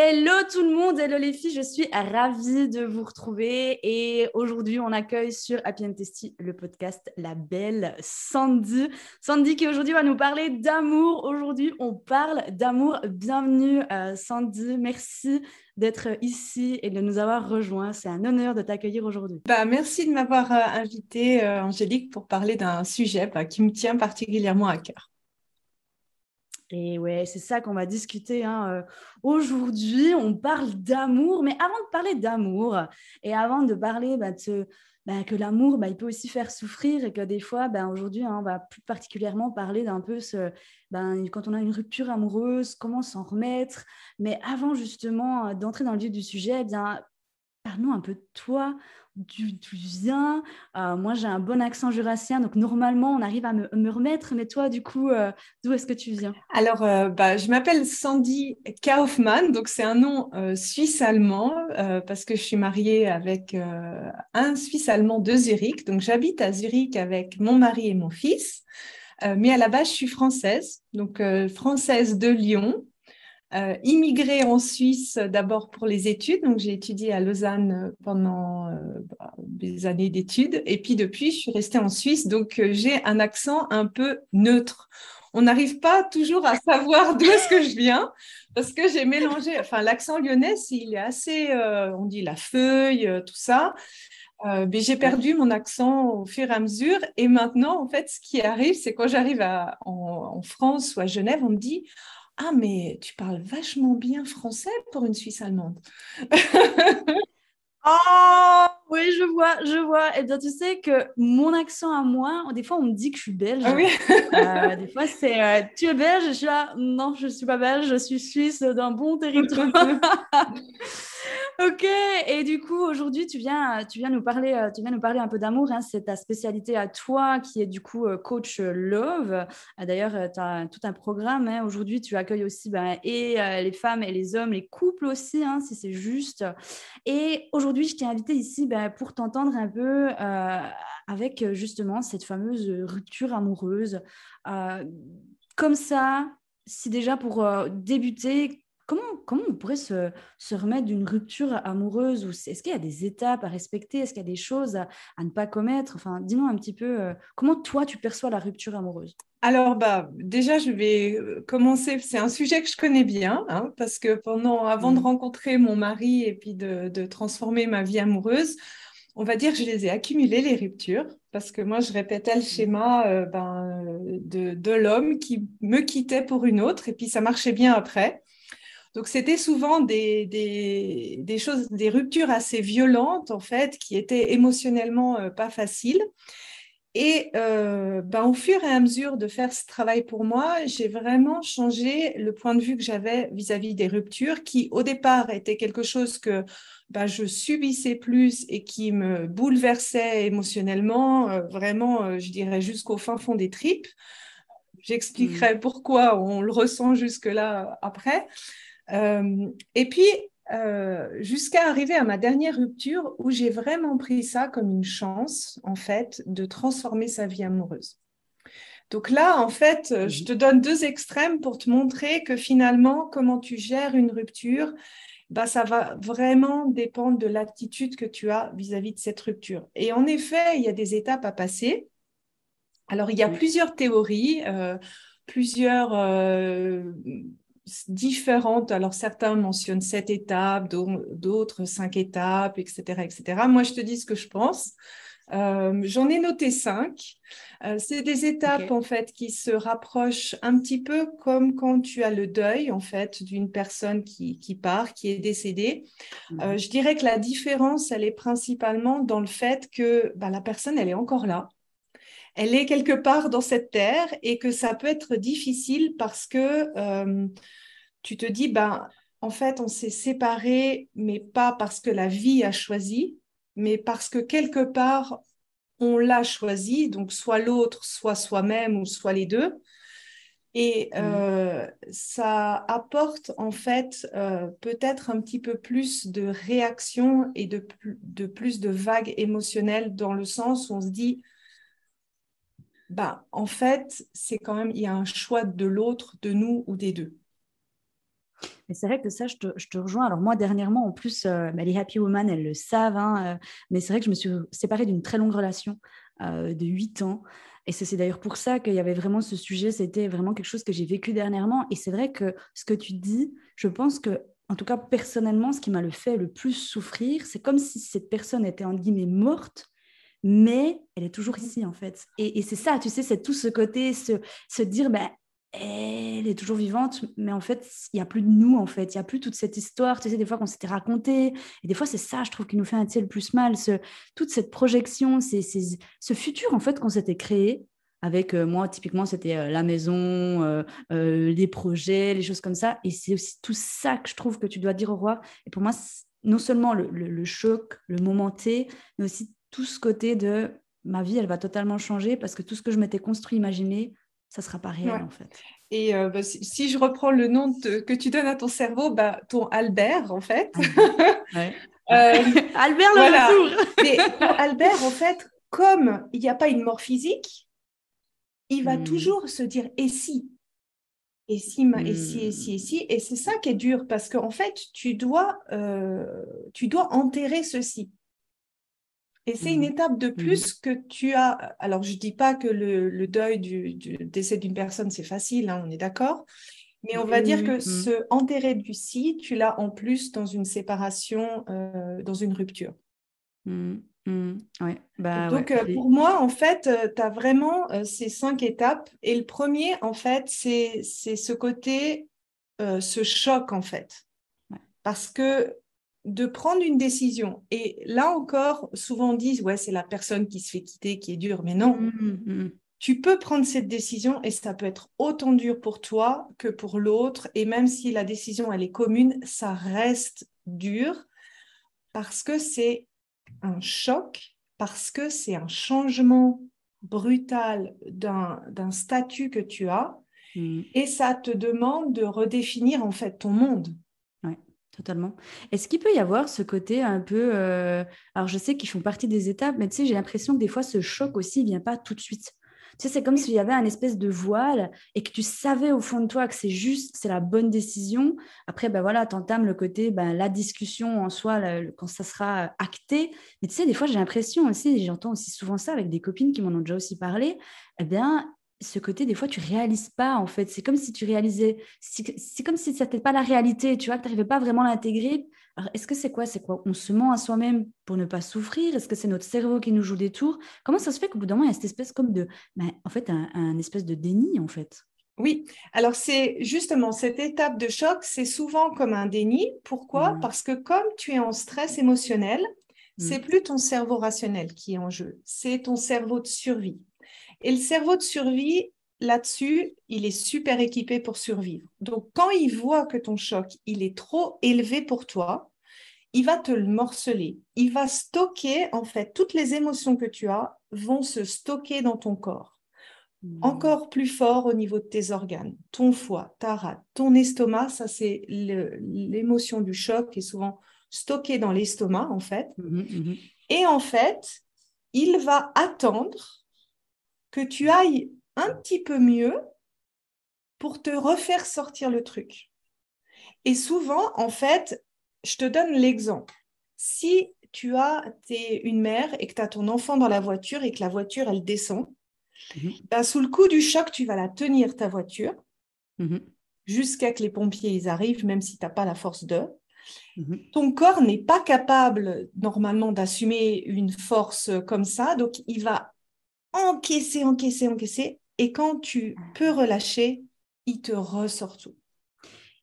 Hello tout le monde, hello les filles, je suis ravie de vous retrouver et aujourd'hui on accueille sur Happy and Tasty le podcast la belle Sandy. Sandy qui aujourd'hui va nous parler d'amour. Aujourd'hui on parle d'amour. Bienvenue euh, Sandy, merci d'être ici et de nous avoir rejoints. C'est un honneur de t'accueillir aujourd'hui. Bah, merci de m'avoir euh, invité euh, Angélique pour parler d'un sujet bah, qui me tient particulièrement à cœur. Et ouais, c'est ça qu'on va discuter hein, euh, aujourd'hui. On parle d'amour, mais avant de parler d'amour et avant de parler bah, bah, que l'amour, bah, il peut aussi faire souffrir et que des fois, aujourd'hui, hein, on va plus particulièrement parler d'un peu ce, quand on a une rupture amoureuse, comment s'en remettre. Mais avant justement d'entrer dans le vif du sujet, eh bien, parle-nous un peu de toi tu, tu viens. Euh, moi, j'ai un bon accent jurassien, donc normalement, on arrive à me, remettre. Mais toi, du coup, euh, d'où est-ce que tu viens? Alors, euh, bah, je m'appelle Sandy Kaufmann, donc c'est un nom suisse-allemand parce que je suis mariée avec un Suisse-allemand de Zurich. Donc, j'habite à Zurich avec mon mari et mon fils. mais à la base, je suis française, donc française de Lyon. Euh, immigrée en Suisse d'abord pour les études. Donc, j'ai étudié à Lausanne pendant euh, des années d'études. Et puis, depuis, je suis restée en Suisse. Donc, euh, j'ai un accent un peu neutre. On n'arrive pas toujours à savoir d'où est-ce que je viens parce que j'ai mélangé. Enfin, l'accent lyonnais, il est assez, on dit la feuille, tout ça. mais j'ai perdu mon accent au fur et à mesure. Et maintenant, en fait, ce qui arrive, c'est quand j'arrive en France ou à Genève, on me dit ah, mais tu parles vachement bien français pour une Suisse allemande. oh, oui, je vois, je vois. Et eh bien, tu sais que mon accent à moi, des fois, on me dit que je suis belge. Ah oui euh, des fois, c'est euh, tu es belge? Je suis là, non, je ne suis pas belge, je suis suisse d'un bon territoire. Ok, et du coup, aujourd'hui, tu viens, tu, viens nous parler, euh, tu viens nous parler un peu d'amour. Hein. C'est ta spécialité à toi qui est du coup euh, coach love. Ah, d'ailleurs, euh, tu as tout un programme. Hein. Aujourd'hui, tu accueilles aussi ben, et les femmes et les hommes, les couples aussi, hein, si c'est juste. Et aujourd'hui, je t'ai invité ici ben, pour t'entendre un peu avec justement cette fameuse rupture amoureuse. comme ça, si déjà pour débuter, Comment, comment on pourrait se, se remettre d'une rupture amoureuse ou Est-ce qu'il y a des étapes à respecter? Est-ce qu'il y a des choses à, ne pas commettre? Enfin, dis-nous un petit peu, euh, comment toi tu perçois la rupture amoureuse? Alors, bah, déjà, je vais euh, commencer. C'est un sujet que je connais bien, hein, parce que pendant, avant de mmh. rencontrer mon mari et puis de, de, transformer ma vie amoureuse, on va dire que je les ai accumulées, les ruptures, parce que moi, je répétais le schéma euh, ben, de, de l'homme qui me quittait pour une autre, et puis ça marchait bien après. Donc, c'était souvent des, des, choses, des ruptures assez violentes, en fait, qui étaient émotionnellement euh, pas faciles. Et euh, ben, au fur et à mesure de faire ce travail pour moi, j'ai vraiment changé le point de vue que j'avais vis-à-vis des ruptures, qui au départ était quelque chose que ben, je subissais plus et qui me bouleversait émotionnellement, euh, vraiment, je dirais, jusqu'au fin fond des tripes. J'expliquerai mmh. pourquoi on le ressent jusque-là après. Euh, et puis, euh, jusqu'à arriver à ma dernière rupture où j'ai vraiment pris ça comme une chance, en fait, de transformer sa vie amoureuse. Donc là, en fait, mhm. je te donne deux extrêmes pour te montrer que finalement, comment tu gères une rupture, bah, ça va vraiment dépendre de l'attitude que tu as vis-à-vis de cette rupture. Et en effet, il y a des étapes à passer. Alors, il y a plusieurs théories, euh, plusieurs différentes. Alors, certains mentionnent sept étapes, d'autres cinq étapes, etc., etc. Moi, je te dis ce que je pense. Euh, j'en ai noté cinq. Euh, c'est des étapes en fait qui se rapprochent un petit peu comme quand tu as le deuil en fait d'une personne qui, qui, part, qui est décédée. Euh, mhm. je dirais que la différence, elle est principalement dans le fait que bah, la personne, elle est encore là elle est quelque part dans cette terre et que ça peut être difficile parce que euh, tu te dis, ben, en fait, on s'est séparés, mais pas parce que la vie a choisi, mais parce que quelque part, on l'a choisi, donc soit l'autre, soit soi-même, ou soit les deux. Et mmh. euh, ça apporte en fait euh, peut-être un petit peu plus de réaction et de, de, plus de vagues émotionnelles dans le sens où on se dit, bah, en fait, c'est quand même, il y a un choix de l'autre, de nous ou des deux. Mais c'est vrai que ça, je te, rejoins. Alors moi, dernièrement, en plus, euh, bah, les happy women, elles le savent, hein, mais c'est vrai que je me suis séparée d'une très longue relation de 8 ans. Et c'est d'ailleurs pour ça qu'il y avait vraiment ce sujet, c'était vraiment quelque chose que j'ai vécu dernièrement. Et c'est vrai que ce que tu dis, je pense que, en tout cas personnellement, ce qui m'a le fait le plus souffrir, c'est comme si cette personne était en guillemets morte, mais elle est toujours ici en fait. Et, c'est ça, tu sais, c'est tout ce côté, se, se dire, ben, elle est toujours vivante, mais en fait, il n'y a plus de nous, en fait. Il n'y a plus toute cette histoire, tu sais, des fois qu'on s'était raconté. Et des fois, c'est ça, je trouve, qui nous fait un le plus mal. Ce, toute cette projection, c'est, ce futur, en fait, qu'on s'était créé. Avec euh, moi, typiquement, c'était euh, la maison, euh, les projets, les choses comme ça. Et c'est aussi tout ça que je trouve que tu dois dire au roi. Et pour moi, non seulement le, le choc, le moment T, mais aussi tout ce côté de ma vie, elle va totalement changer parce que tout ce que je m'étais construit, imaginé, ça sera pas réel en fait. Et euh, bah, si, je reprends le nom que tu donnes à ton cerveau, bah, ton Albert en fait. Euh, Albert le voilà. Mais Albert en fait, comme il n'y a pas une mort physique, il va hmm. toujours se dire et si? Et si, et si, et si, et si. Et c'est ça qui est dur parce qu'en fait, tu dois, euh, tu dois enterrer ceci. Et c'est une mmh. étape de mmh. plus que tu as. Alors, je ne dis pas que le, deuil du, décès d'une personne, c'est facile, hein, on est d'accord. Mais on va dire que ce mmh. enterrer du si, tu l'as en plus dans une séparation, euh, dans une rupture. Bah, Donc, euh, pour moi, en fait, euh, tu as vraiment ces cinq étapes. Et le premier, en fait, c'est ce côté, ce choc, en fait. Parce que de prendre une décision. Et là encore, souvent on dit, ouais, c'est la personne qui se fait quitter qui est dure, mais non. Mmh, mmh, mmh. Tu peux prendre cette décision et ça peut être autant dur pour toi que pour l'autre. Et même si la décision, elle est commune, ça reste dur parce que c'est un choc, parce que c'est un changement brutal d'un statut que tu as. Et ça te demande de redéfinir en fait ton monde. Totalement. Est-ce qu'il peut y avoir ce côté un peu... Euh, alors, je sais qu'ils font partie des étapes, mais tu sais, j'ai l'impression que des fois, ce choc aussi vient pas tout de suite. Tu sais, c'est comme s'il y avait un espèce de voile et que tu savais au fond de toi que c'est juste, c'est la bonne décision. Après, ben voilà, tu entames le côté, ben, la discussion en soi, quand ça sera acté. Mais tu sais, des fois, j'ai l'impression aussi, j'entends aussi souvent ça avec des copines qui m'en ont déjà aussi parlé, eh bien, ce côté, des fois, tu réalises pas, en fait. C'est comme si tu réalisais, c'est comme si ce n'était pas la réalité, tu vois, que tu n'arrivais pas vraiment à l'intégrer. Alors, est-ce que c'est quoi? C'est quoi? On se ment à soi-même pour ne pas souffrir? Est-ce que c'est notre cerveau qui nous joue des tours? Comment ça se fait qu'au bout d'un moment, il y a cette espèce comme de, ben, en fait, un, espèce de déni, en fait? Oui, alors c'est justement cette étape de choc, c'est souvent comme un déni. Pourquoi? Mmh. Parce que comme tu es en stress émotionnel, c'est mmh. plus ton cerveau rationnel qui est en jeu, c'est ton cerveau de survie. Et le cerveau de survie, là-dessus, il est super équipé pour survivre. Donc, quand il voit que ton choc, il est trop élevé pour toi, il va te le morceler. Il va stocker, en fait, toutes les émotions que tu as vont se stocker dans ton corps. Hmm. Encore plus fort au niveau de tes organes, ton foie, ta rate, ton estomac, ça c'est l'émotion du choc qui est souvent stockée dans l'estomac, en fait. Mmh mmh Et en fait, il va attendre que tu ailles un petit peu mieux pour te refaire sortir le truc. Et souvent, en fait, je te donne l'exemple. Si tu as es une mère et que tu as ton enfant dans la voiture et que la voiture, elle descend, mhm. ben, sous le coup du choc, tu vas la tenir, ta voiture, mhm. jusqu'à que les pompiers ils arrivent, même si tu n'as pas la force d'eux. Mhm. Ton corps n'est pas capable normalement d'assumer une force comme ça, donc il va encaisser, encaisser, encaisser. Et quand tu peux relâcher, il te ressort tout.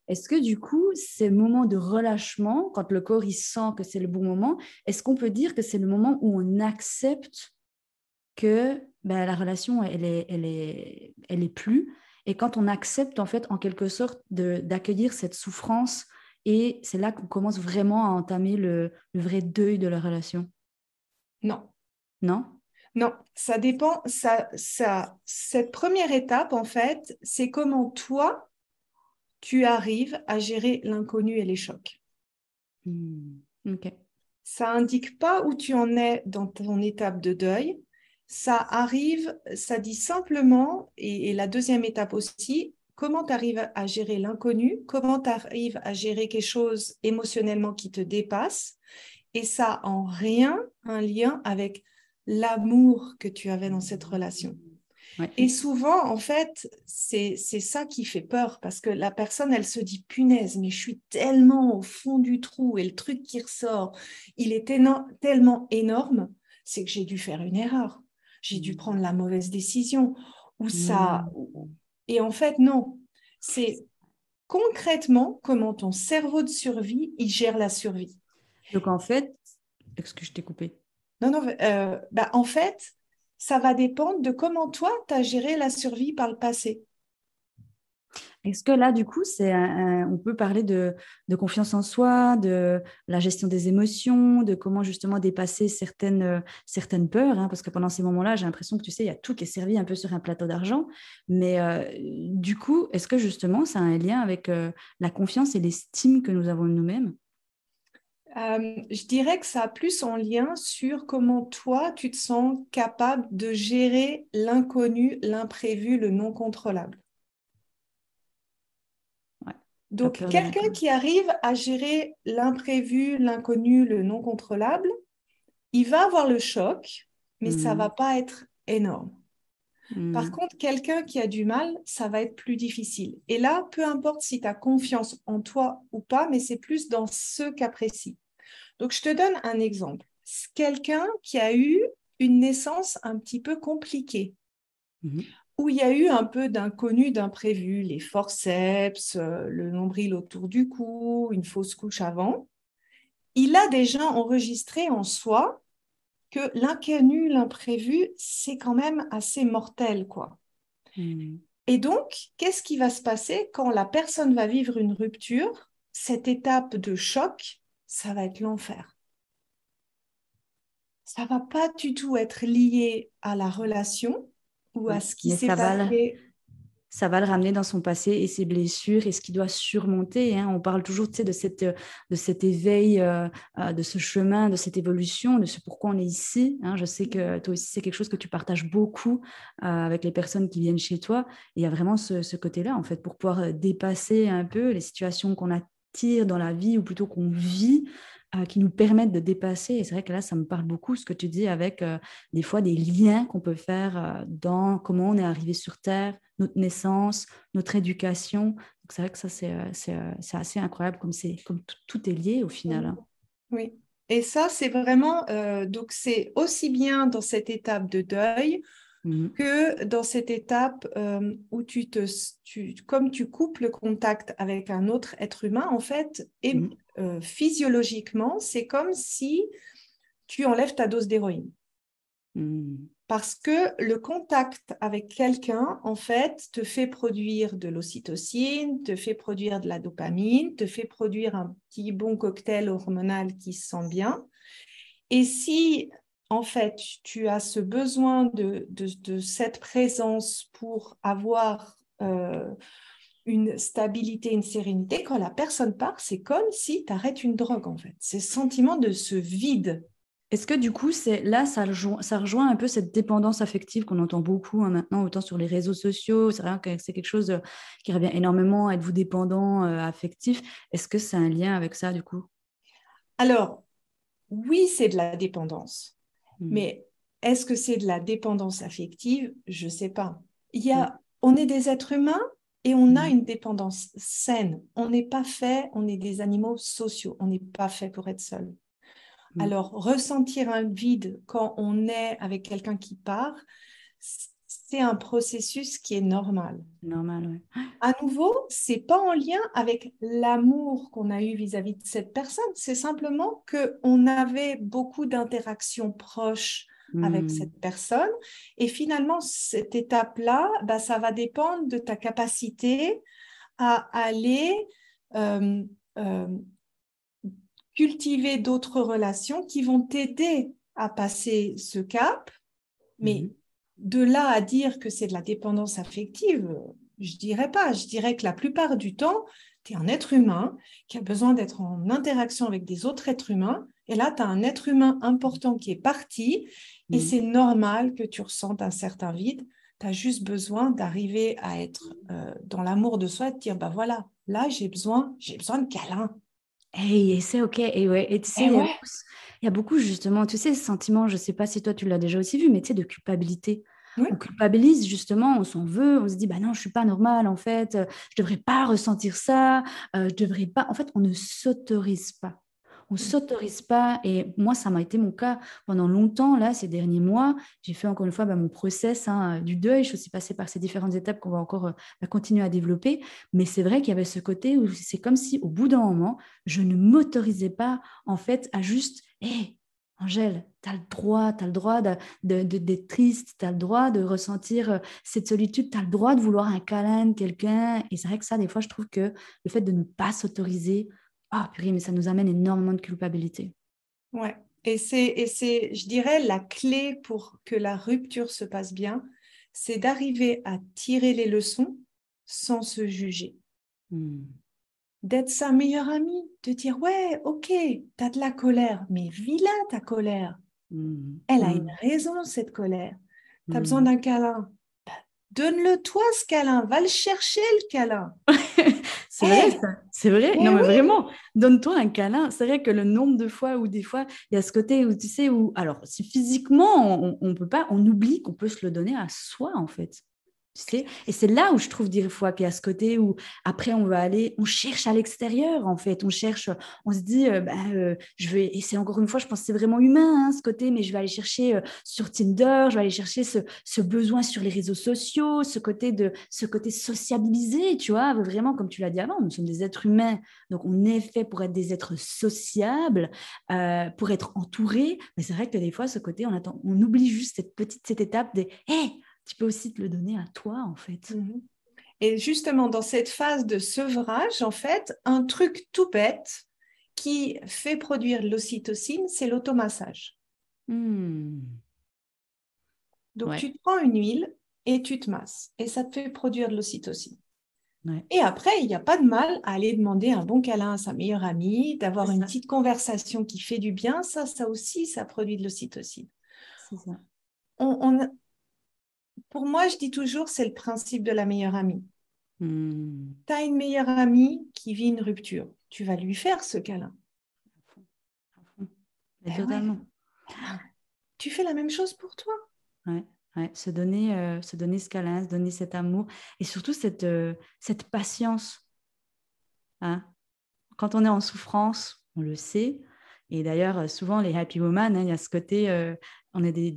Est-ce que du coup, ces moments de relâchement, quand le corps il sent que c'est le bon moment, est-ce qu'on peut dire que c'est le moment où on accepte que ben, la relation, elle est, elle, est, elle est plus? Et quand on accepte, en fait, en quelque sorte, d'accueillir cette souffrance et c'est là qu'on commence vraiment à entamer le, vrai deuil de la relation? Non. Non? Non, ça dépend. Ça, ça, cette première étape, en fait, c'est comment toi, tu arrives à gérer l'inconnu et les chocs. Hmm, ok. Ça indique pas où tu en es dans ton étape de deuil. Ça arrive, ça dit simplement, et la deuxième étape aussi, comment tu arrives à gérer l'inconnu, comment tu arrives à gérer quelque chose émotionnellement qui te dépasse. Et ça en rien un lien avec l'amour que tu avais dans cette relation. Et souvent, en fait, c'est ça qui fait peur parce que la personne, elle se dit, punaise, mais je suis tellement au fond du trou et le truc qui ressort, il est tellement énorme, c'est que j'ai dû faire une erreur. J'ai dû mmh. prendre la mauvaise décision. Ou ça, mmh. Et en fait, non. C'est concrètement comment ton cerveau de survie, il gère la survie. Donc en fait, est-ce que je t'ai coupé Non, non, euh, bah, en fait, ça va dépendre de comment toi, tu as géré la survie par le passé. Est-ce que là, du coup, c'est on peut parler de, confiance en soi, de la gestion des émotions, de comment justement dépasser certaines, euh, certaines peurs, hein, parce que pendant ces moments-là, j'ai l'impression que tu sais, il y a tout qui est servi un peu sur un plateau d'argent. Mais euh, du coup, est-ce que justement, ça a un lien avec euh, la confiance et l'estime que nous avons de nous-mêmes? Je dirais que ça a plus en lien sur comment toi, tu te sens capable de gérer l'inconnu, l'imprévu, le non contrôlable. Donc, quelqu'un qui arrive à gérer l'imprévu, l'inconnu, le non contrôlable, il va avoir le choc, mais ça ça va hmm. pas être énorme. Par hmm. contre, quelqu'un qui a du mal, ça va être plus difficile. Et là, peu importe si tu as confiance en toi ou pas, mais c'est plus dans ce cas précis. Donc, je te donne un exemple. Quelqu'un qui a eu une naissance un petit peu compliquée. Hmm où il y a eu un peu d'inconnu, d'imprévu, les forceps, euh, le nombril autour du cou, une fausse couche avant. Il a déjà enregistré en soi que l'inconnu, l'imprévu, c'est quand même assez mortel, quoi. Hmm. Et donc, qu'est-ce qui va se passer quand la personne va vivre une rupture Cette étape de choc, ça va être l'enfer. Ça va pas du tout être lié à la relation, ou à ce qui s'est passé. ça va le ramener dans son passé et ses blessures et ce qu'il doit surmonter. Hein. On parle toujours de, cette, de cet éveil, euh, euh, de ce chemin, de cette évolution, de ce pourquoi on est ici. Hein. Je sais que toi aussi, c'est quelque chose que tu partages beaucoup euh, avec les personnes qui viennent chez toi. il y a vraiment ce, ce côté-là, en fait, pour pouvoir dépasser un peu les situations qu'on attire dans la vie ou plutôt qu'on vit. Euh, qui nous permettent de dépasser. Et c'est vrai que là, ça me parle beaucoup ce que tu dis avec euh, des fois des liens qu'on peut faire euh, dans comment on est arrivé sur Terre, notre naissance, notre éducation. Donc c'est vrai que ça, c'est assez incroyable comme, comme tout est lié au final. Hein. Oui. Et ça, c'est vraiment, donc c'est aussi bien dans cette étape de deuil mmh que dans cette étape où tu te, tu, comme tu coupes le contact avec un autre être humain, en fait, et mmh euh, physiologiquement, c'est comme si tu enlèves ta dose d'héroïne. Hmm. Parce que le contact avec quelqu'un, en fait, te fait produire de l'ocytocine, te fait produire de la dopamine, te fait produire un petit bon cocktail hormonal qui se sent bien. Et si, en fait, tu as ce besoin de, de, cette présence pour avoir euh, une stabilité, une sérénité. Quand la personne part, c'est comme si tu arrêtes une drogue, en fait. C'est ce sentiment de ce vide. Est-ce que du coup, c'est là, ça rejoint, ça rejoint un peu cette dépendance affective qu'on entend beaucoup hein, maintenant, autant sur les réseaux sociaux, c'est vrai que c'est quelque chose euh, qui revient énormément, êtes-vous dépendant euh, affectif Est-ce que c'est un lien avec ça, du coup? Alors, oui, c'est de la dépendance. Hmm. Mais est-ce que c'est de la dépendance affective? Je ne sais pas. Il y a, hmm. On est des êtres humains et on a mm. une dépendance saine. On n'est pas fait, on est des animaux sociaux, on n'est pas fait pour être seul. Mm. Alors, ressentir un vide quand on est avec quelqu'un qui part, c'est un processus qui est normal. Normal, oui. À nouveau, c'est pas en lien avec l'amour qu'on a eu vis-à-vis de cette personne. C'est simplement que on avait beaucoup d'interactions proches avec hmm. cette personne. Et finalement, cette étape-là, bah, ça va dépendre de ta capacité à aller euh, euh, cultiver d'autres relations qui vont t'aider à passer ce cap. Mais mhm. De là à dire que c'est de la dépendance affective, je dirais pas. Je dirais que la plupart du temps, tu es un être humain qui a besoin d'être en interaction avec des autres êtres humains. Et là, tu as un être humain important qui est parti. Et mhm. c'est normal que tu ressentes un certain vide. Tu as juste besoin d'arriver à être euh, dans l'amour de soi et de dire, bah voilà, là, j'ai besoin, j'ai besoin de câlin. Et c'est OK. Et ouais, et tu sais, il, y a beaucoup, justement, tu sais, ce sentiment, je ne sais pas si toi tu l'as déjà aussi vu, mais tu sais, de culpabilité. On culpabilise justement, on s'en veut, on se dit bah non, je suis pas normale en fait, euh, je devrais pas ressentir ça, euh, je devrais pas. En fait, on ne s'autorise pas. On s'autorise pas. Et moi, ça m'a été mon cas pendant longtemps, là, ces derniers mois. J'ai fait encore une fois bah, mon process hein, du deuil. Je suis passée par ces différentes étapes qu'on va encore euh, bah, continuer à développer. Mais c'est vrai qu'il y avait ce côté où c'est comme si, au bout d'un moment, je ne m'autorisais pas, en fait, à juste, hé, Angèle, tu as le droit, tu as le droit d'être de, de, triste, tu as le droit de ressentir euh, cette solitude, tu as le droit de vouloir un câlin quelqu'un. Et c'est vrai que ça, des fois, je trouve que le fait de ne pas s'autoriser, ah, purée, mais ça nous amène énormément de culpabilité. Ouais. Et c'est, et c'est, je dirais, la clé pour que la rupture se passe bien, c'est d'arriver à tirer les leçons sans se juger. Hmm d'être sa meilleure amie, de dire ouais, ok, tu as de la colère, mais vis-la ta colère. Mmh. Elle a une mmh. raison, cette colère. Tu as besoin d'un câlin? Bah, donne-le toi, ce câlin. Va le chercher, le câlin. c'est vrai, eh! ça. C'est vrai. Eh non, mais vraiment, donne-toi un câlin. C'est vrai que le nombre de fois où des fois, il y a ce côté où tu sais, où, alors, si physiquement, on, on peut pas, on oublie qu'on peut se le donner à soi, en fait et c'est là où je trouve des fois qu'il y a ce côté où après on va aller, on cherche à l'extérieur en fait, on cherche, on se dit, euh, bah, euh, je vais, et c'est encore une fois, je pense que c'est vraiment humain hein, ce côté, mais je vais aller chercher euh, sur Tinder, je vais aller chercher ce, ce, besoin sur les réseaux sociaux, ce côté de, ce côté sociabilisé, tu vois, vraiment comme tu l'as dit avant, nous sommes des êtres humains, donc on est fait pour être des êtres sociables, pour être entourés, mais c'est vrai que des fois ce côté, on attend, on oublie juste cette petite cette étape des, hé, tu peux aussi te le donner à toi, en fait. Mhm. Et justement, dans cette phase de sevrage, en fait, un truc tout bête qui fait produire l'ocytocine, c'est l'automassage. Hmm. Donc, tu te prends une huile et tu te masses, et ça te fait produire de l'ocytocine. Et après, il n'y a pas de mal à aller demander un bon câlin à sa meilleure amie, d'avoir une petite conversation qui fait du bien. Ça, ça aussi, ça produit de l'ocytocine. On, on, pour moi, je dis toujours, c'est le principe de la meilleure amie. Hmm. Tu as une meilleure amie qui vit une rupture. Tu vas lui faire ce câlin. Ben tu fais la même chose pour toi. Ouais, Se, donner, euh, se donner ce câlin, se donner cet amour et surtout cette, euh, cette patience. Hein. Quand on est en souffrance, on le sait. Et d'ailleurs, souvent, les happy women, hein, il y a ce côté, euh, on est des,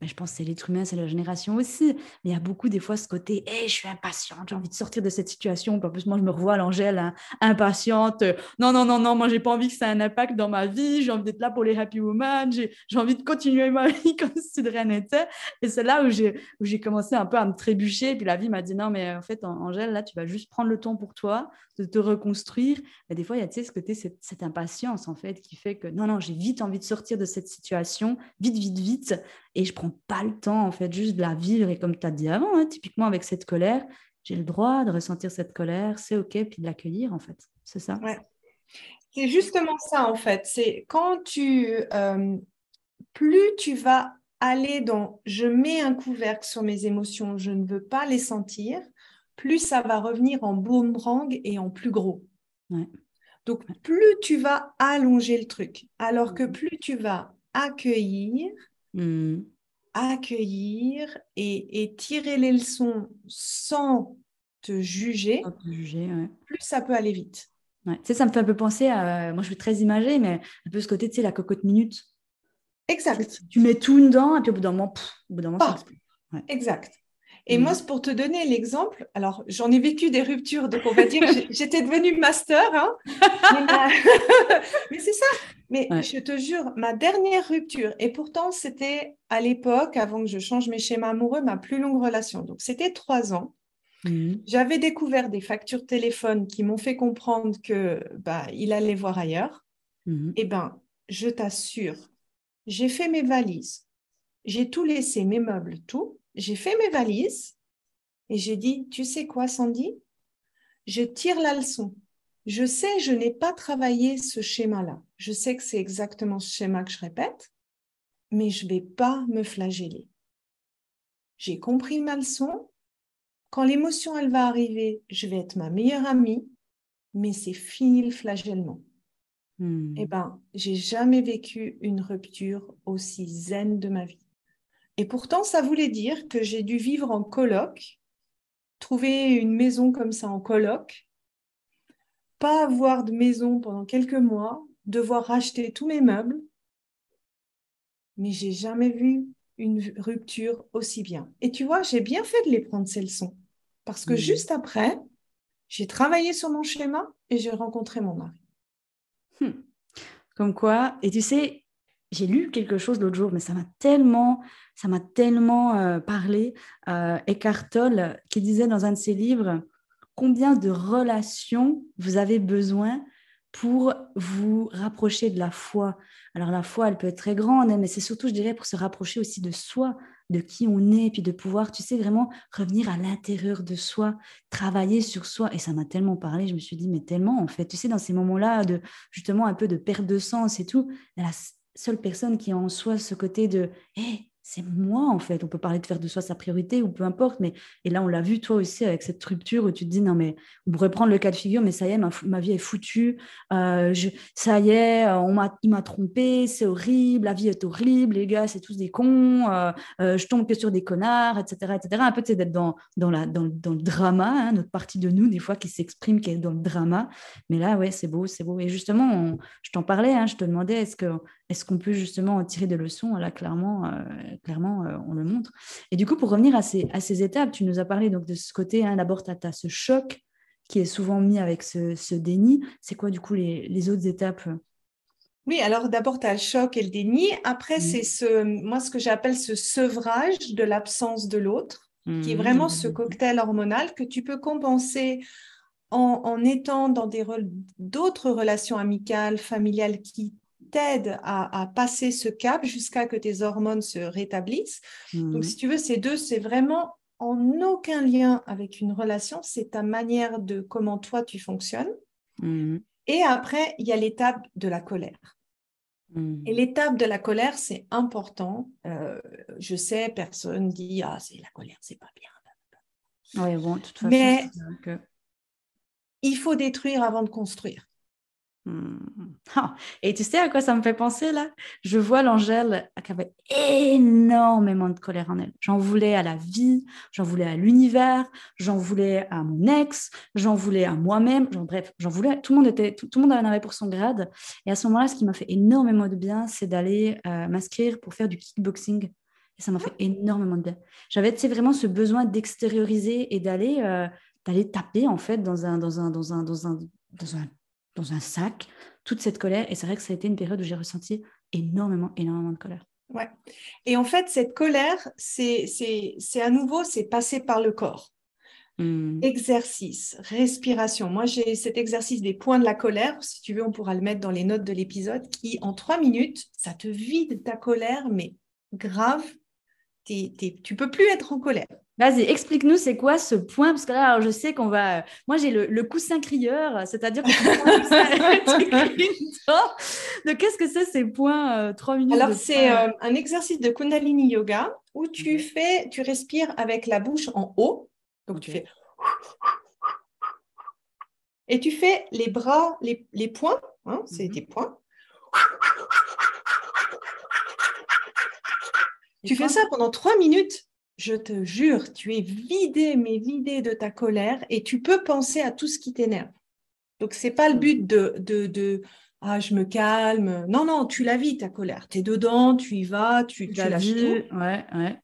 ben, je pense que c'est l'être humain, c'est la génération aussi. Mais il y a beaucoup des fois ce côté, hey, je suis impatiente, j'ai envie de sortir de cette situation. En plus, moi, je me revois à l'Angèle, hein, impatiente. Non, non, non, non, moi, j'ai pas envie que ça ait un impact dans ma vie. J'ai envie d'être là pour les happy women. J'ai envie de continuer ma vie comme si de rien n'était. Et c'est là où j'ai commencé un peu à me trébucher. Puis la vie m'a dit, non, mais en fait, Angèle, là, tu vas juste prendre le temps pour toi, de te reconstruire. Et des fois, il y a ce côté, cette impatience, en fait, qui fait que non, non, j'ai vite envie de sortir de cette situation, vite, vite, vite et je prends pas le temps en fait juste de la vivre. Et comme tu as dit avant hein, typiquement avec cette colère j'ai le droit de ressentir cette colère c'est ok puis de l'accueillir en fait. C'est ça? Ouais. c'est justement ça en fait. C'est quand tu euh, plus tu vas aller dans je mets un couvercle sur mes émotions je ne veux pas les sentir plus ça va revenir en boomerang et en plus gros. Donc plus tu vas allonger le truc alors que plus tu vas accueillir Hmm. Accueillir et, tirer les leçons sans te juger, plus ça peut aller vite. Ouais. Tu sais, ça me fait un peu penser à. Moi, je suis très imagée, mais un peu ce côté, tu sais, la cocotte minute. Exact. Tu, mets tout dedans, et puis au bout d'un moment, au bout d'un moment, ça Exact. Et moi, mm. pour te donner l'exemple. Alors, j'en ai vécu des ruptures, donc on va dire, j'étais devenue master. Hein. mais, c'est ça. Mais je te jure, ma dernière rupture, et pourtant, c'était à l'époque, avant que je change mes schémas amoureux, ma plus longue relation. Donc, c'était trois ans. Mhm. J'avais découvert des factures téléphone qui m'ont fait comprendre que bah, il allait voir ailleurs. Mhm. Eh ben, je t'assure, j'ai fait mes valises, j'ai tout laissé, mes meubles, tout. J'ai fait mes valises et j'ai dit, tu sais quoi, Sandy? Je tire la leçon. Je sais, je n'ai pas travaillé ce schéma-là. Je sais que c'est exactement ce schéma que je répète, mais je ne vais pas me flageller. J'ai compris ma leçon, quand l'émotion, elle va arriver, je vais être ma meilleure amie, mais c'est fini le flagellement. Hmm. Eh ben, j'ai jamais vécu une rupture aussi zen de ma vie. Et pourtant, ça voulait dire que j'ai dû vivre en coloc, trouver une maison comme ça en coloc, pas avoir de maison pendant quelques mois, devoir racheter tous mes meubles. Mais j'ai jamais vu une rupture aussi bien. Et tu vois, j'ai bien fait de les prendre ces leçons. Parce que juste après, j'ai travaillé sur mon schéma et j'ai rencontré mon mari. Hmm. Comme quoi, et tu sais, j'ai lu quelque chose l'autre jour, mais ça m'a tellement, ça m'a tellement euh, parlé. Euh, Eckhart Tolle qui disait dans un de ses livres combien de relations vous avez besoin pour vous rapprocher de la foi? Alors la foi, elle peut être très grande, hein, mais c'est surtout, je dirais, pour se rapprocher aussi de soi, de qui on est, puis de pouvoir, tu sais, vraiment revenir à l'intérieur de soi, travailler sur soi. Et ça m'a tellement parlé, je me suis dit, mais tellement, en fait, tu sais, dans ces moments-là de justement un peu de perte de sens et tout, la seule personne qui a en soi ce côté de, hé, c'est moi en fait. On peut parler de faire de soi sa priorité ou peu importe, mais et là on l'a vu toi aussi avec cette rupture où tu te dis non mais on pourrait prendre le cas de figure, mais ça y est, ma, vie est foutue, euh, je, ça y est, euh, on m'a, il m'a trompé, c'est horrible, la vie est horrible, les gars c'est tous des cons, euh, je tombe que sur des connards, etc., etc. Un peu c'est d'être dans dans la dans, dans le drama, hein, notre partie de nous des fois qui s'exprime, qui est dans le drama, mais là ouais c'est beau, c'est beau. Et justement, je t'en parlais, hein, je te demandais est-ce que est-ce qu'on peut justement en tirer des leçons Là, clairement, clairement euh, on le montre. Et du coup, pour revenir à ces, à ces étapes, tu nous as parlé donc de ce côté, hein, d'abord, tu as, ce choc qui est souvent mis avec ce, déni. C'est quoi, du coup, les, autres étapes? Oui, alors d'abord, tu as le choc et le déni. Après, mmh. c'est ce, moi, ce que j'appelle ce sevrage de l'absence de l'autre, qui est vraiment ce mmh. cocktail hormonal que tu peux compenser en, en étant dans d'autres relations amicales, familiales qui t'aide à, passer ce cap jusqu'à que tes hormones se rétablissent. Donc, mhm. si tu veux, ces deux, c'est vraiment en aucun lien avec une relation, c'est ta manière de comment toi tu fonctionnes. Mhm. Et après, il y a l'étape de la colère. Mhm. Et l'étape de la colère, c'est important. Euh, je sais, personne dit ah c'est la colère, c'est pas bien. Oui, bon, de toute façon, Mais il faut détruire avant de construire. Hmm. Et tu sais à quoi ça me fait penser là? Je vois l'Angèle qui avait énormément de colère en elle. J'en voulais à la vie, j'en voulais à l'univers, j'en voulais à mon ex, j'en voulais à moi-même. Bref, j'en voulais. Tout le monde était, tout, le monde en avait pour son grade. Et à ce moment-là, ce qui m'a fait énormément de bien, c'est d'aller euh, m'inscrire pour faire du kickboxing. Et ça m'a fait énormément de bien. J'avais vraiment ce besoin d'extérioriser et d'aller euh, d'aller taper en fait dans un dans un dans un dans un dans un dans un sac toute cette colère. Et c'est vrai que ça a été une période où j'ai ressenti énormément, énormément de colère. Ouais. Et en fait, cette colère, c'est à nouveau, c'est passé par le corps. Hmm. Exercice, respiration. Moi, j'ai cet exercice des points de la colère. Si tu veux, on pourra le mettre dans les notes de l'épisode, qui en trois minutes, ça te vide ta colère, mais grave. tu tu peux plus être en colère. Vas-y, explique-nous c'est quoi ce point, parce que là, je sais qu'on va. Moi, j'ai le, coussin crieur, c'est-à-dire que tu qu'est-ce que c'est ces points euh, minutes. Alors, c'est euh, un exercice de Kundalini Yoga où tu fais, tu respires avec la bouche en haut. Donc, tu fais. Et tu fais les bras, les, les poings, hein, c'est des mhm. poings. Tu fais ça pendant trois minutes je te jure, tu es vidé, mais vidé de ta colère et tu peux penser à tout ce qui t'énerve. Donc, ce n'est pas le but de, de, de, ah, je me calme. Non, non, tu la vis, ta colère. Tu es dedans, tu y vas, tu, tu lâches tout. Ouais, ouais.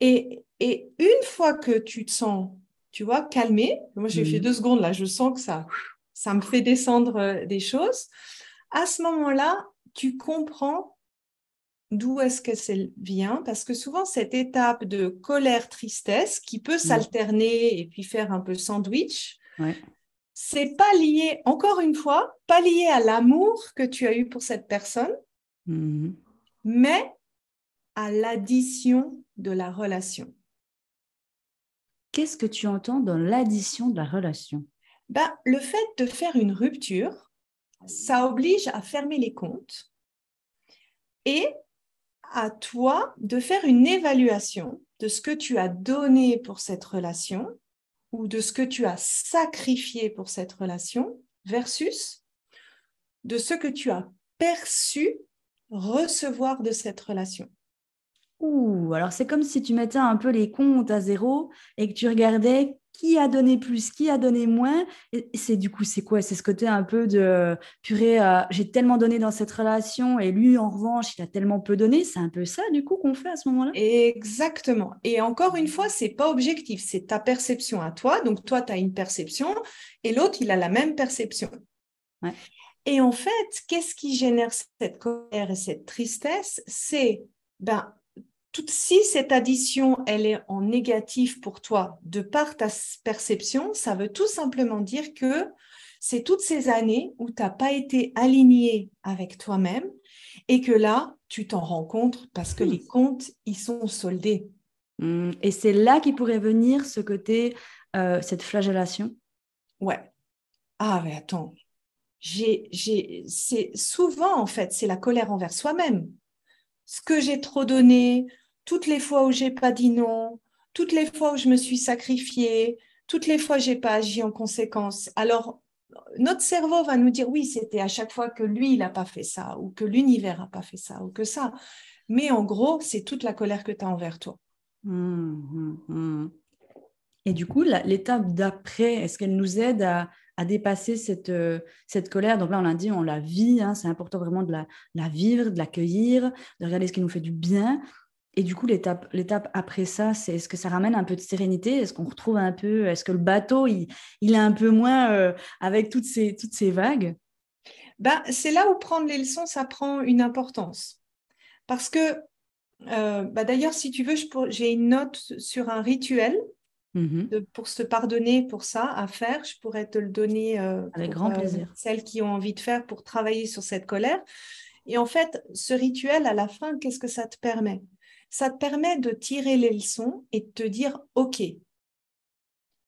Et, et, une fois que tu te sens, tu vois, calmé, moi j'ai fait mmh. deux secondes là, je sens que ça, ça me fait descendre euh, des choses. À ce moment-là, tu comprends d'où est-ce que ça vient Parce que souvent, cette étape de colère-tristesse qui peut s'alterner et puis faire un peu sandwich, c'est pas lié, encore une fois, pas lié à l'amour que tu as eu pour cette personne, mm-hmm. mais à l'addition de la relation. Qu'est-ce que tu entends dans l'addition de la relation? Ben, Le fait de faire une rupture, ça oblige à fermer les comptes et à toi de faire une évaluation de ce que tu as donné pour cette relation ou de ce que tu as sacrifié pour cette relation versus de ce que tu as perçu recevoir de cette relation. Ouh, alors c'est comme si tu mettais un peu les comptes à zéro et que tu regardais qui a donné plus, qui a donné moins. Et c'est du coup, c'est quoi? C'est ce côté un peu de purée, euh, j'ai tellement donné dans cette relation et lui, en revanche, il a tellement peu donné. C'est un peu ça, du coup, qu'on fait à ce moment-là? Exactement. Et encore une fois, c'est pas objectif, c'est ta perception à toi. Donc, toi, tu as une perception et l'autre, il a la même perception. Et en fait, qu'est-ce qui génère cette colère et cette tristesse? C'est ben, si cette addition, elle est en négatif pour toi, de par ta perception, ça veut tout simplement dire que c'est toutes ces années où tu n'as pas été aligné avec toi-même et que là, tu t'en rends compte parce que hmm. les comptes, ils sont soldés. Hmm. Et c'est là qu'il pourrait venir ce côté, euh, cette flagellation? Ouais. Ah, mais attends. C'est souvent, en fait, c'est la colère envers soi-même. Ce que j'ai trop donné, toutes les fois où j'ai pas dit non, toutes les fois où je me suis sacrifiée, toutes les fois où j'ai pas agi en conséquence. Alors, notre cerveau va nous dire oui, c'était à chaque fois que lui, il n'a pas fait ça, ou que l'univers n'a pas fait ça, ou que ça. Mais en gros, c'est toute la colère que tu as envers toi. Mmh, mmh, mmh. Et du coup, l'étape d'après, est-ce qu'elle nous aide à, dépasser cette, euh, cette colère? Donc là, on l'a dit, on la vit, hein, c'est important vraiment de la, la vivre, de l'accueillir, de regarder ce qui nous fait du bien. Et du coup, l'étape, l'étape après ça, c'est est-ce que ça ramène un peu de sérénité? Est-ce qu'on retrouve un peu, est-ce que le bateau, il, il est un peu moins euh, avec toutes ces, toutes ces vagues? Ben, C'est là où prendre les leçons, ça prend une importance. Parce que, euh, bah, d'ailleurs, si tu veux, j'ai une note sur un rituel mmh pour se pardonner pour ça à faire. Je pourrais te le donner euh, avec grand plaisir. Celles qui ont envie de faire pour travailler sur cette colère. Et en fait, ce rituel, à la fin, qu'est-ce que ça te permet? Ça te permet de tirer les leçons et de te dire, OK,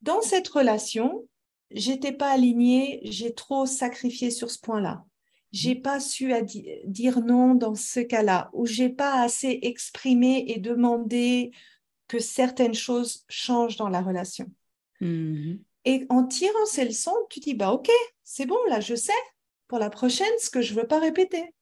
dans cette relation, j'étais pas alignée, j'ai trop sacrifié sur ce point-là. J'ai pas su dire non dans ce cas-là, ou j'ai pas assez exprimé et demandé que certaines choses changent dans la relation. Mm-hmm. Et en tirant ces leçons, tu dis bah ok, c'est bon là, je sais pour la prochaine ce que je veux pas répéter.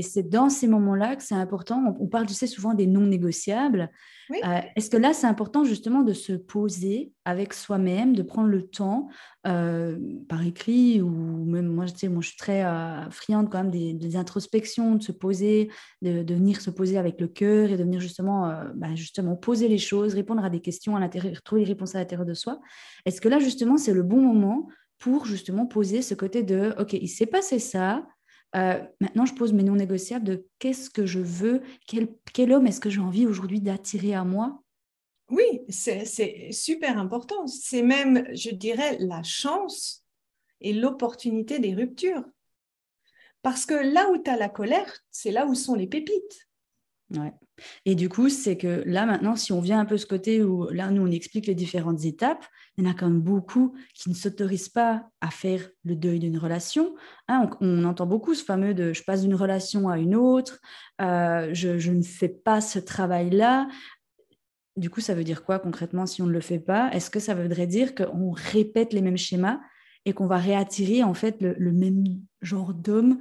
Et c'est dans ces moments-là que c'est important. On, parle, tu sais, souvent des non négociables. Euh, est-ce que là, c'est important justement de se poser avec soi-même, de prendre le temps euh, par écrit ou même moi, tu sais, moi, je suis très euh, friande quand même des, introspections, de se poser, de, venir se poser avec le cœur et de venir justement, bah, justement poser les choses, répondre à des questions à l'intérieur, trouver les réponses à l'intérieur de soi. Est-ce que là, justement, c'est le bon moment pour justement poser ce côté de, OK, il s'est passé ça, euh, maintenant, je pose mes non négociables de qu'est-ce que je veux, quel, quel homme est-ce que j'ai envie aujourd'hui d'attirer à moi? Oui, c'est super important. C'est même, je dirais, la chance et l'opportunité des ruptures. Parce que là où tu as la colère, c'est là où sont les pépites. Ouais. Et du coup, c'est que là, maintenant, si on vient un peu ce côté où là, nous, on explique les différentes étapes, il y en a quand même beaucoup qui ne s'autorisent pas à faire le deuil d'une relation. Hein, on, entend beaucoup ce fameux de je passe d'une relation à une autre, euh, je, ne fais pas ce travail-là. Du coup, ça veut dire quoi concrètement si on ne le fait pas? Est-ce que ça voudrait dire qu'on répète les mêmes schémas et qu'on va réattirer en fait le, même genre d'homme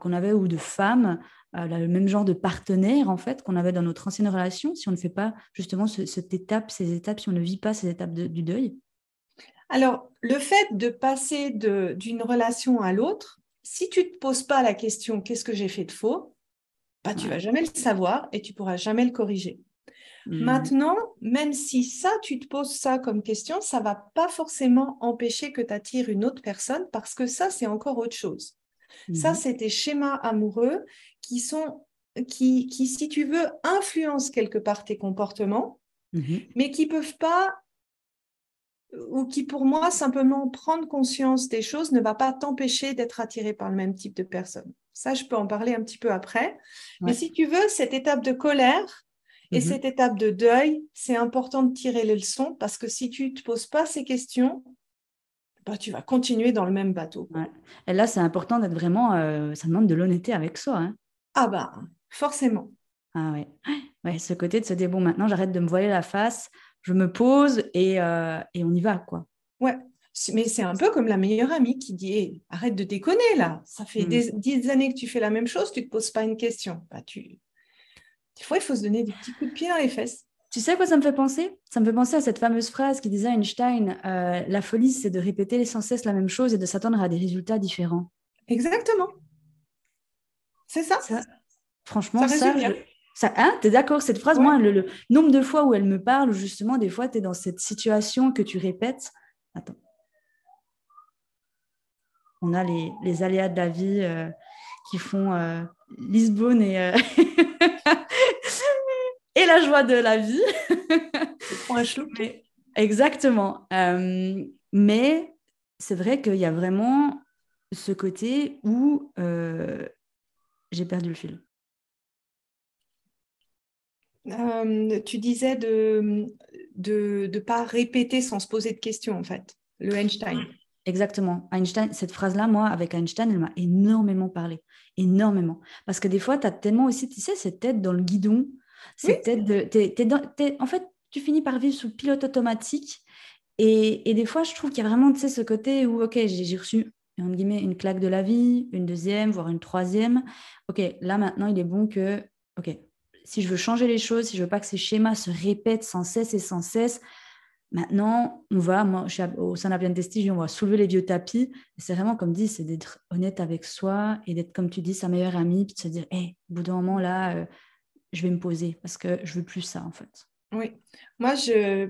qu'on avait ou de femme le même genre de partenaire en fait qu'on avait dans notre ancienne relation si on ne fait pas justement cette étape, ces étapes, si on ne vit pas ces étapes du deuil? Alors, le fait de passer d'une relation à l'autre, si tu ne te poses pas la question qu'est-ce que j'ai fait de faux, bah, tu vas jamais le savoir et tu pourras jamais le corriger. Mmh. Maintenant, même si ça, tu te poses ça comme question, ça va pas forcément empêcher que tu attires une autre personne parce que ça, c'est encore autre chose. Ça, Mhm. c'est tes schémas amoureux qui sont, qui, qui, si tu veux, influencent quelque part tes comportements, Mhm. mais qui peuvent pas, ou qui pour moi, simplement prendre conscience des choses ne va pas t'empêcher d'être attiré par le même type de personne. Ça, je peux en parler un petit peu après. Mais si tu veux, cette étape de colère et Mhm. cette étape de deuil, c'est important de tirer les leçons parce que si tu ne te poses pas ces questions, bah, tu vas continuer dans le même bateau. Ouais. Et là, c'est important d'être vraiment. euh, ça demande de l'honnêteté avec soi. hein. Ah bah, forcément. Ah ouais. ouais. Ce côté de se dire bon, maintenant, j'arrête de me voiler la face, je me pose et, euh, et on y va, quoi. Ouais. Mais c'est un peu comme la meilleure amie qui dit arrête de déconner là, ça fait Mm. des dix années que tu fais la même chose, tu ne te poses pas une question. Bah, tu... Des fois, il faut se donner des petits coups de pied dans les fesses. Tu sais à quoi ça me fait penser? Ça me fait penser à cette fameuse phrase qui disait Einstein euh, La folie, c'est de répéter sans cesse la même chose et de s'attendre à des résultats différents. Exactement. C'est ça? Ça, franchement, Ça ça, je- ça hein, t'es d'accord? Cette phrase, Ouais. moi, le, le nombre de fois où elle me parle, justement, des fois, tu es dans cette situation que tu répètes. Attends. On a les, les aléas de la vie euh, qui font euh, Lisbonne et, et la joie de la vie. Un. Mais- exactement. Euh, mais c'est vrai qu'il y a vraiment ce côté où euh, j'ai perdu le fil. Euh, tu disais de ne de, de pas répéter sans se poser de questions, en fait. Le Einstein. Exactement. Einstein, cette phrase-là, moi, avec Einstein, elle m'a énormément parlé. Énormément. Parce que des fois, tu as tellement aussi, tu sais, cette tête dans le guidon. Dans- t'es- en fait, tu finis par vivre sous pilote automatique. Et, et des fois, je trouve qu'il y a vraiment, ce côté où, OK, j'ai reçu, entre guillemets, une claque de la vie, une deuxième, voire une troisième. OK, là, maintenant, il est bon que. OK, si je veux changer les choses, si je veux pas que ces schémas se répètent sans cesse et sans cesse, Maintenant, on va, moi, je suis au sein de la Bien Testige, on va soulever les vieux tapis. C'est vraiment, comme dit, c'est d'être honnête avec soi et d'être, comme tu dis, sa meilleure amie, puis de se dire, hé, au bout d'un moment, là, euh, je vais me poser parce que je veux plus ça, en fait. Oui, moi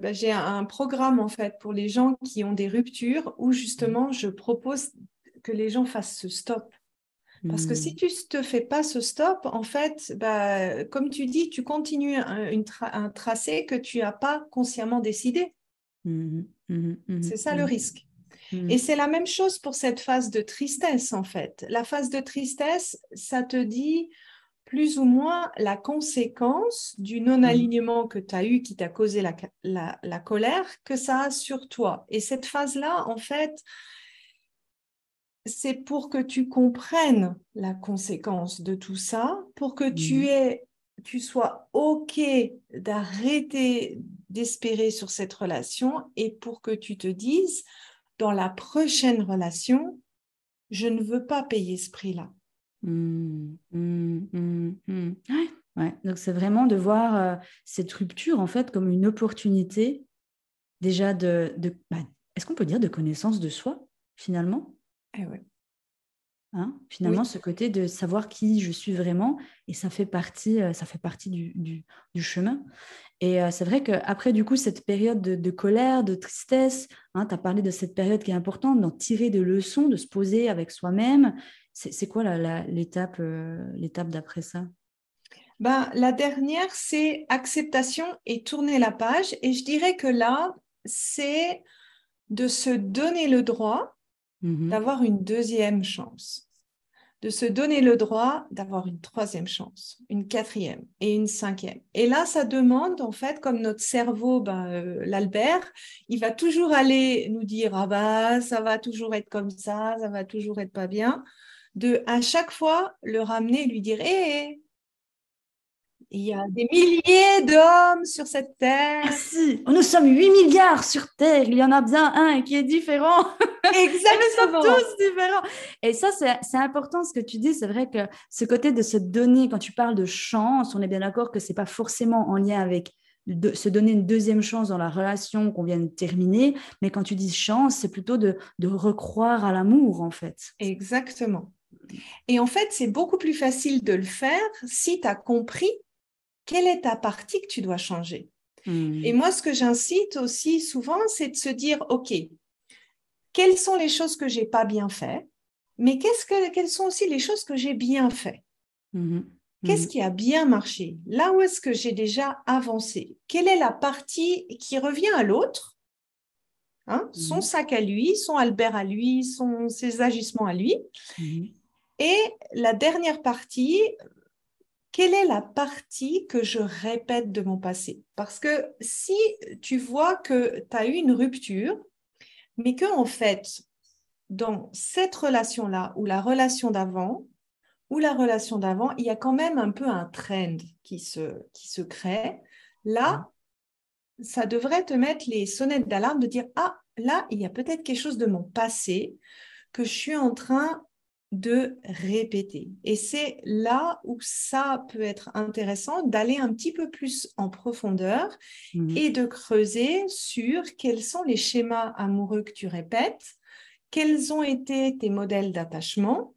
bah, j'ai un programme en fait pour les gens qui ont des ruptures où justement je propose que les gens fassent ce stop. Parce que Hmm. si tu ne te fais pas ce stop, en fait, bah, comme tu dis, tu continues un, une tra- un tracé que tu n'as pas consciemment décidé. Mhm, mhm, C'est ça le risque. Et c'est la même chose pour cette phase de tristesse, en fait. La phase de tristesse, ça te dit plus ou moins la conséquence du non-alignement que tu as eu qui t'a causé la, ca- la- la colère que ça a sur toi. Et cette phase-là, en fait, c'est pour que tu comprennes la conséquence de tout ça, pour que tu aies, tu sois OK d'arrêter d'espérer sur cette relation et pour que tu te dises, dans la prochaine relation, je ne veux pas payer ce prix-là. Mhm, mhm, mhm. Ouais, ouais. Donc, c'est vraiment de voir euh, cette rupture, en fait, comme une opportunité, déjà de, de bah, est-ce qu'on peut dire de connaissance de soi, finalement? Eh ouais. Hein, finalement, Oui. ce côté de savoir qui je suis vraiment, et ça fait partie, euh, ça fait partie du, du- du chemin. Et euh, c'est vrai qu'après, du coup, cette période de, de colère, de tristesse, tu as parlé de cette période qui est importante, d'en tirer des leçons, de se poser avec soi-même. C'est quoi l'étape euh, l'étape d'après ça? Ben, la dernière, c'est acceptation et tourner la page. Et je dirais que là, c'est de se donner le droit Mhm. d'avoir une deuxième chance, de se donner le droit d'avoir une troisième chance, une quatrième et une cinquième. Et là, ça demande, en fait, comme notre cerveau, ben, euh, l'Albert, il va toujours aller nous dire, ah bah, ça va toujours être comme ça, ça va toujours être pas bien, de à chaque fois le ramener et lui dire, hé, il y a des milliers d'hommes sur cette terre. Merci. Nous sommes 8 milliards sur Terre. Il y en a bien un qui est différent. Et nous sommes Exactement. tous différents. Et ça, c'est important ce que tu dis. C'est vrai que ce côté de se donner, quand tu parles de chance, on est bien d'accord que c'est pas forcément en lien avec de, se donner une deuxième chance dans la relation qu'on vient de terminer. Mais quand tu dis chance, c'est plutôt de, de recroire à l'amour, en fait. Exactement. Et en fait, c'est beaucoup plus facile de le faire si tu as compris quelle est ta partie que tu dois changer. Hmm. Et moi, ce que j'incite aussi souvent, c'est de se dire, OK, quelles sont les choses que j'ai pas bien fait mais que, quelles sont aussi les choses que j'ai bien fait? Mmh Qu'est-ce mmh qui a bien marché? Là où est-ce que j'ai déjà avancé? Quelle est la partie qui revient à l'autre hein? Son sac à lui, son Albert à lui, son, ses agissements à lui. Et la dernière partie, quelle est la partie que je répète de mon passé? Parce que si tu vois que tu as eu une rupture, mais que en fait, dans cette relation-là ou la relation d'avant, ou la relation d'avant, il y a quand même un peu un trend qui se, qui se crée. Là, ça devrait te mettre les sonnettes d'alarme de dire, ah, là, il y a peut-être quelque chose de mon passé que je suis en train de répéter. Et c'est là où ça peut être intéressant d'aller un petit peu plus en profondeur mmh et de creuser sur quels sont les schémas amoureux que tu répètes, quels ont été tes modèles d'attachement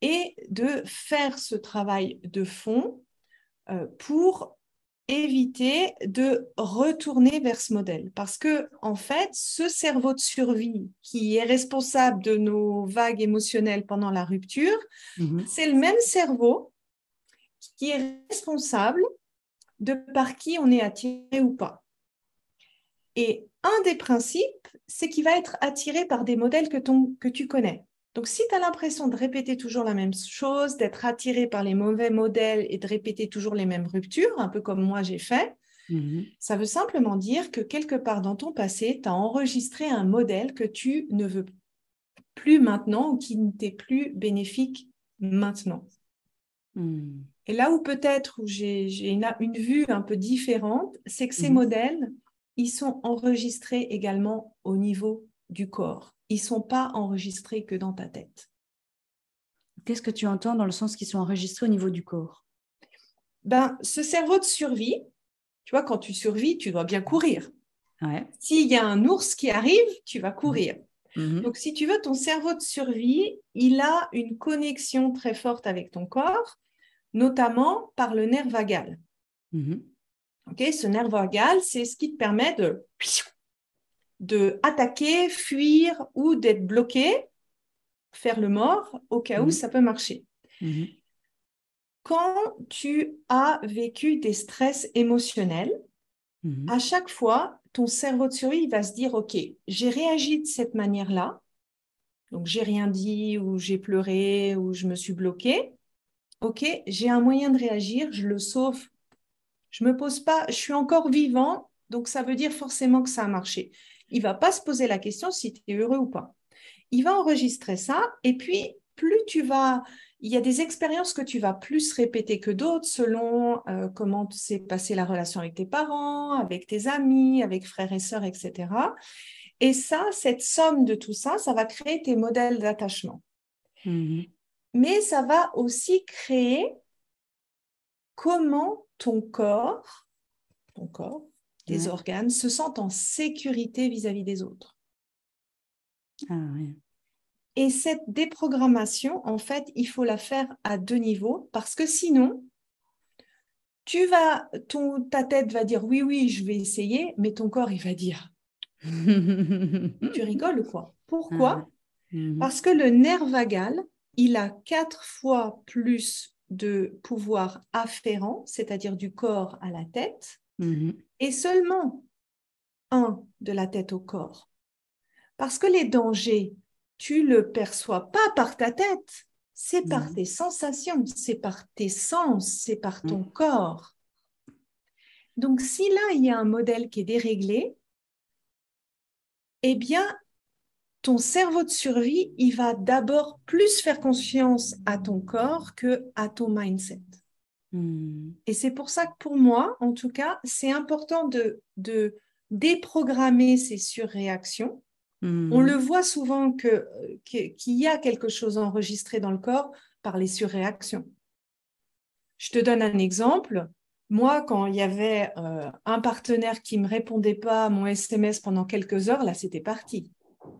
et de faire ce travail de fond euh, pour éviter de retourner vers ce modèle. Parce que, en fait, ce cerveau de survie qui est responsable de nos vagues émotionnelles pendant la rupture, mhm. c'est le même cerveau qui est responsable de par qui on est attiré ou pas. Et un des principes, c'est qu'il va être attiré par des modèles que, que tu connais. Donc, si tu as l'impression de répéter toujours la même chose, d'être attiré par les mauvais modèles et de répéter toujours les mêmes ruptures, un peu comme moi j'ai fait, mhm. ça veut simplement dire que quelque part dans ton passé, tu as enregistré un modèle que tu ne veux plus maintenant ou qui ne t'est plus bénéfique maintenant. Hmm. Et là où peut-être j'ai une, une, vue un peu différente, c'est que ces mhm. modèles, ils sont enregistrés également au niveau du corps ils sont pas enregistrés que dans ta tête. Qu'est-ce que tu entends dans le sens qu'ils sont enregistrés au niveau du corps? Ben, ce cerveau de survie, tu vois, quand tu survis, tu dois bien courir. S'il y a un ours qui arrive, tu vas courir. Mhm. Donc, si tu veux, ton cerveau de survie, il a une connexion très forte avec ton corps, notamment par le nerf vagal. Mhm. ce nerf vagal, c'est ce qui te permet de de attaquer, fuir ou d'être bloqué, faire le mort au cas où mhm. ça peut marcher. Mhm. Quand tu as vécu des stress émotionnels, mhm. à chaque fois, ton cerveau de survie va se dire, OK, j'ai réagi de cette manière-là, donc j'ai rien dit ou j'ai pleuré ou je me suis bloqué. OK, j'ai un moyen de réagir, je le sauve. Je me pose pas, je suis encore vivant, donc ça veut dire forcément que ça a marché il va pas se poser la question si tu es heureux ou pas. Il va enregistrer ça et puis plus tu vas, il y a des expériences que tu vas plus répéter que d'autres selon euh, comment s'est passée la relation avec tes parents, avec tes amis, avec frères et sœurs, etc. Et ça, cette somme de tout ça, ça va créer tes modèles d'attachement. Mmh Mais ça va aussi créer comment ton corps, ton corps, les organes se sentent en sécurité vis-à-vis des autres. Ah, Et cette déprogrammation, en fait, il faut la faire à deux niveaux parce que sinon, tu vas, ton, ta tête va dire oui, oui, je vais essayer, mais ton corps, il va dire. Tu rigoles quoi? Pourquoi? Ah, mhm. Parce que le nerf vagal, il a quatre fois plus de pouvoir afférent, c'est-à-dire du corps à la tête, mhm et seulement un de la tête au corps. Parce que les dangers, tu le perçois pas par ta tête, c'est par tes sensations, c'est par tes sens, c'est par ton mm. corps. Donc si là, il y a un modèle qui est déréglé, eh bien, ton cerveau de survie, il va d'abord plus faire confiance à ton corps que à ton mindset. Hmm. Et c'est pour ça que pour moi, en tout cas, c'est important de, de déprogrammer ces surréactions. Hmm. On le voit souvent que, qu'il y a quelque chose enregistré dans le corps par les surréactions. Je te donne un exemple. Moi, quand il y avait euh, un partenaire qui ne me répondait pas à mon SMS pendant quelques heures, là, c'était parti.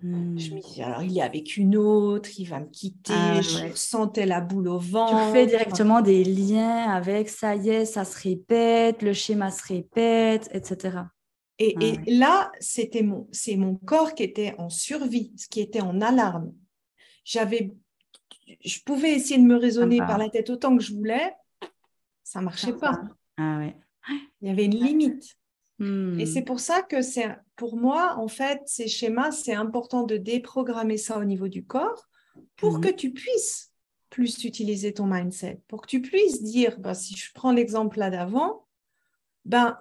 Je me hmm. dis, alors il est avec une autre, il va me quitter, ah, je sentais la boule au ventre. Tu fais directement des liens avec ça y est, ça se répète, le schéma se répète, etc. Et, ah, là, c'était mon, c'est mon corps qui était en survie, ce qui était en alarme. j'avais, je pouvais essayer de me raisonner par la tête autant que je voulais, ça marchait pas. Ah ouais. Il y avait une limite. Et Hmm. c'est pour ça que c'est, pour moi, en fait, ces schémas, c'est important de déprogrammer ça au niveau du corps pour Mhm. que tu puisses plus utiliser ton mindset, pour que tu puisses dire, bah, si je prends l'exemple là d'avant, ben,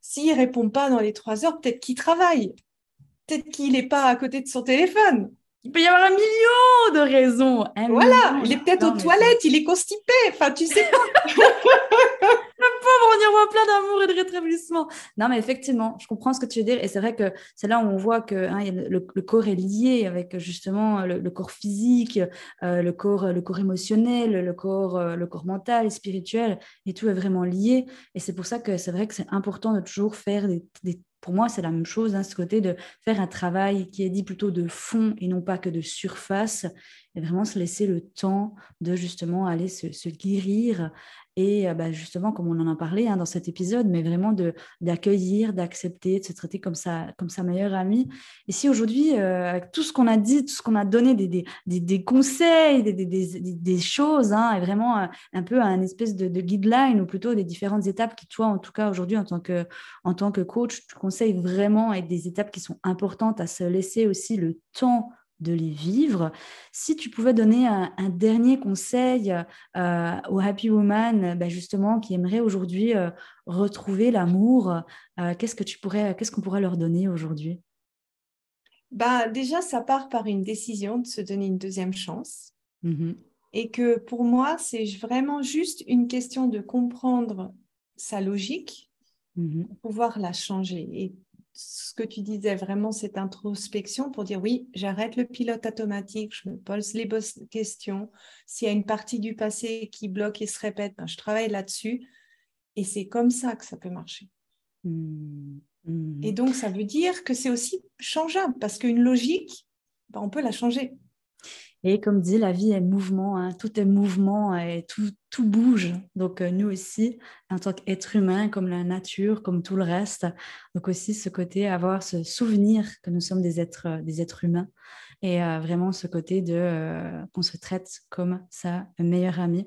s'il ne répond pas dans les trois heures, peut-être qu'il travaille, peut-être qu'il n'est pas à côté de son téléphone. Il peut y avoir un million de raisons. un Voilà, million. il est peut-être Non, aux toilettes, il est constipé, enfin, tu sais pas. y voit plein d'amour et de rétablissement. Non, mais effectivement, je comprends ce que tu veux dire. Et c'est vrai que c'est là où on voit que hein, le, corps est lié avec justement le, corps physique, euh, le, corps, le corps émotionnel, le corps, euh, le corps mental, spirituel, et tout est vraiment lié. Et c'est pour ça que c'est vrai que c'est important de toujours faire des, pour moi, c'est la même chose, hein, ce côté de faire un travail qui est dit plutôt de fond et non pas que de surface, et vraiment se laisser le temps de justement aller se guérir et bah, justement, comme on en a parlé hein, dans cet épisode, mais vraiment de, d'accueillir, d'accepter, de se traiter comme sa, comme sa meilleure amie. Et si aujourd'hui, euh, avec tout ce qu'on a dit, tout ce qu'on a donné, des, des, des, des conseils, des, choses, hein, et vraiment un, un peu un espèce de, de, guideline, ou plutôt des différentes étapes qui, toi, en tout cas, aujourd'hui, en, tant que, en tant que coach, tu conseilles vraiment, et des étapes qui sont importantes à se laisser aussi le temps de les vivre. Si tu pouvais donner un, un dernier conseil euh, aux happy woman, ben justement, qui aimeraient aujourd'hui euh, retrouver l'amour, euh, qu'est-ce que tu pourrais, qu'est-ce qu'on pourrait leur donner aujourd'hui? Bah, déjà, ça part par une décision de se donner une deuxième chance. Mm-hmm. Mm -hmm. Et que pour moi, c'est vraiment juste une question de comprendre sa logique mm-hmm. mm -hmm. pour pouvoir la changer. Et ce que tu disais, vraiment cette introspection pour dire oui, j'arrête le pilote automatique, je me pose les bonnes questions. S'il y a une partie du passé qui bloque et se répète, ben, je travaille là-dessus. Et c'est comme ça que ça peut marcher. Mm -hmm. Et donc, ça veut dire que c'est aussi changeable parce qu'une logique, ben, on peut la changer. Et comme dit, la vie est mouvement, hein. tout est mouvement et tout, tout bouge. Donc, euh, nous aussi, en tant qu'être humain, comme la nature, comme tout le reste, donc aussi ce côté, avoir ce souvenir que nous sommes des êtres, des êtres humains et euh, vraiment ce côté de euh, qu'on se traite comme sa meilleure amie.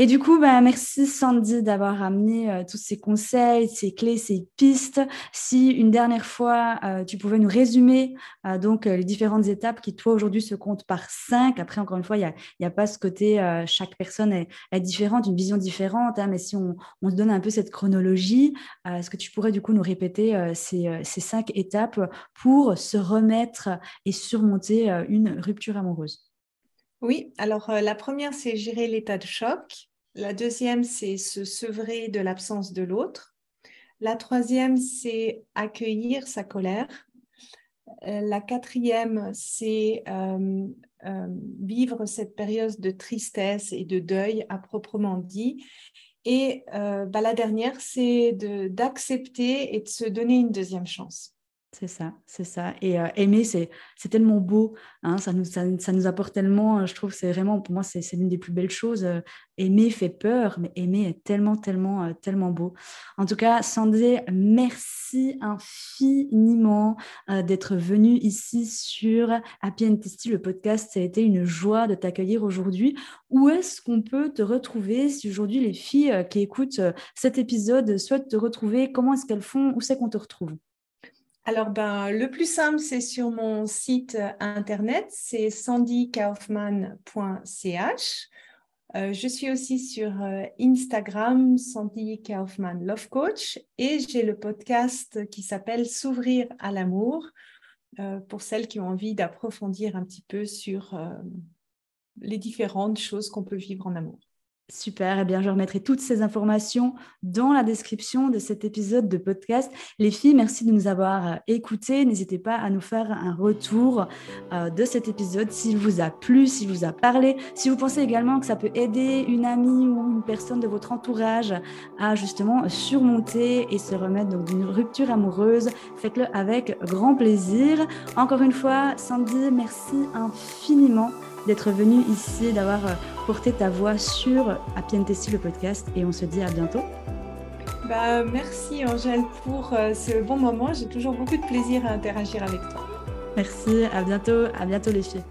Et du coup, bah, merci Sandy d'avoir amené euh, tous ces conseils, ces clés, ces pistes. Si une dernière fois, euh, tu pouvais nous résumer euh, donc les différentes étapes qui, toi, aujourd'hui, se comptent par cinq. Après, encore une fois, il n'y a, a, pas ce côté, chaque personne est, différente, une vision différente. Hein, mais si on, on, se donne un peu cette chronologie, est-ce que tu pourrais du coup nous répéter ces, cinq étapes pour se remettre et surmonter une rupture amoureuse? Oui, alors euh, la première, c'est gérer l'état de choc. La deuxième, c'est se sevrer de l'absence de l'autre. La troisième, c'est accueillir sa colère. Euh, la quatrième, c'est euh, vivre cette période de tristesse et de deuil à proprement dit. Et bah, la dernière, c'est d'accepter et de se donner une deuxième chance. C'est ça, c'est ça. Et euh, aimer, c'est tellement beau. Hein, ça, nous, apporte tellement, je trouve, c'est vraiment, pour moi, c'est l'une des plus belles choses. Euh, aimer fait peur, mais aimer est tellement, tellement, euh, tellement beau. En tout cas, Sandy, merci infiniment d'être venue ici sur Happy and Tasty, le podcast. Ça a été une joie de t'accueillir aujourd'hui. Où est-ce qu'on peut te retrouver si aujourd'hui les filles qui écoutent cet épisode souhaitent te retrouver? Comment est-ce qu'elles font? Où c'est qu'on te retrouve? Alors, ben, le plus simple, c'est sur mon site internet, c'est sandykaufman.ch. Euh, je suis aussi sur euh, Instagram, Sandy Kaufman Love Coach, et j'ai le podcast qui s'appelle S'ouvrir à l'amour euh, pour celles qui ont envie d'approfondir un petit peu sur euh, les différentes choses qu'on peut vivre en amour. Super, eh bien je remettrai toutes ces informations dans la description de cet épisode de podcast. Les filles, merci de nous avoir écoutés. N'hésitez pas à nous faire un retour euh, de cet épisode s'il vous a plu, s'il vous a parlé. Si vous pensez également que ça peut aider une amie ou une personne de votre entourage à justement surmonter et se remettre d'une rupture amoureuse, faites-le avec grand plaisir. Encore une fois, Sandy, merci infiniment d'être venu ici, d'avoir porté ta voix sur Tasty, le podcast. Et on se dit à bientôt. Bah, merci Angèle pour euh, ce bon moment. J'ai toujours beaucoup de plaisir à interagir avec toi. Merci, à bientôt. À bientôt les filles.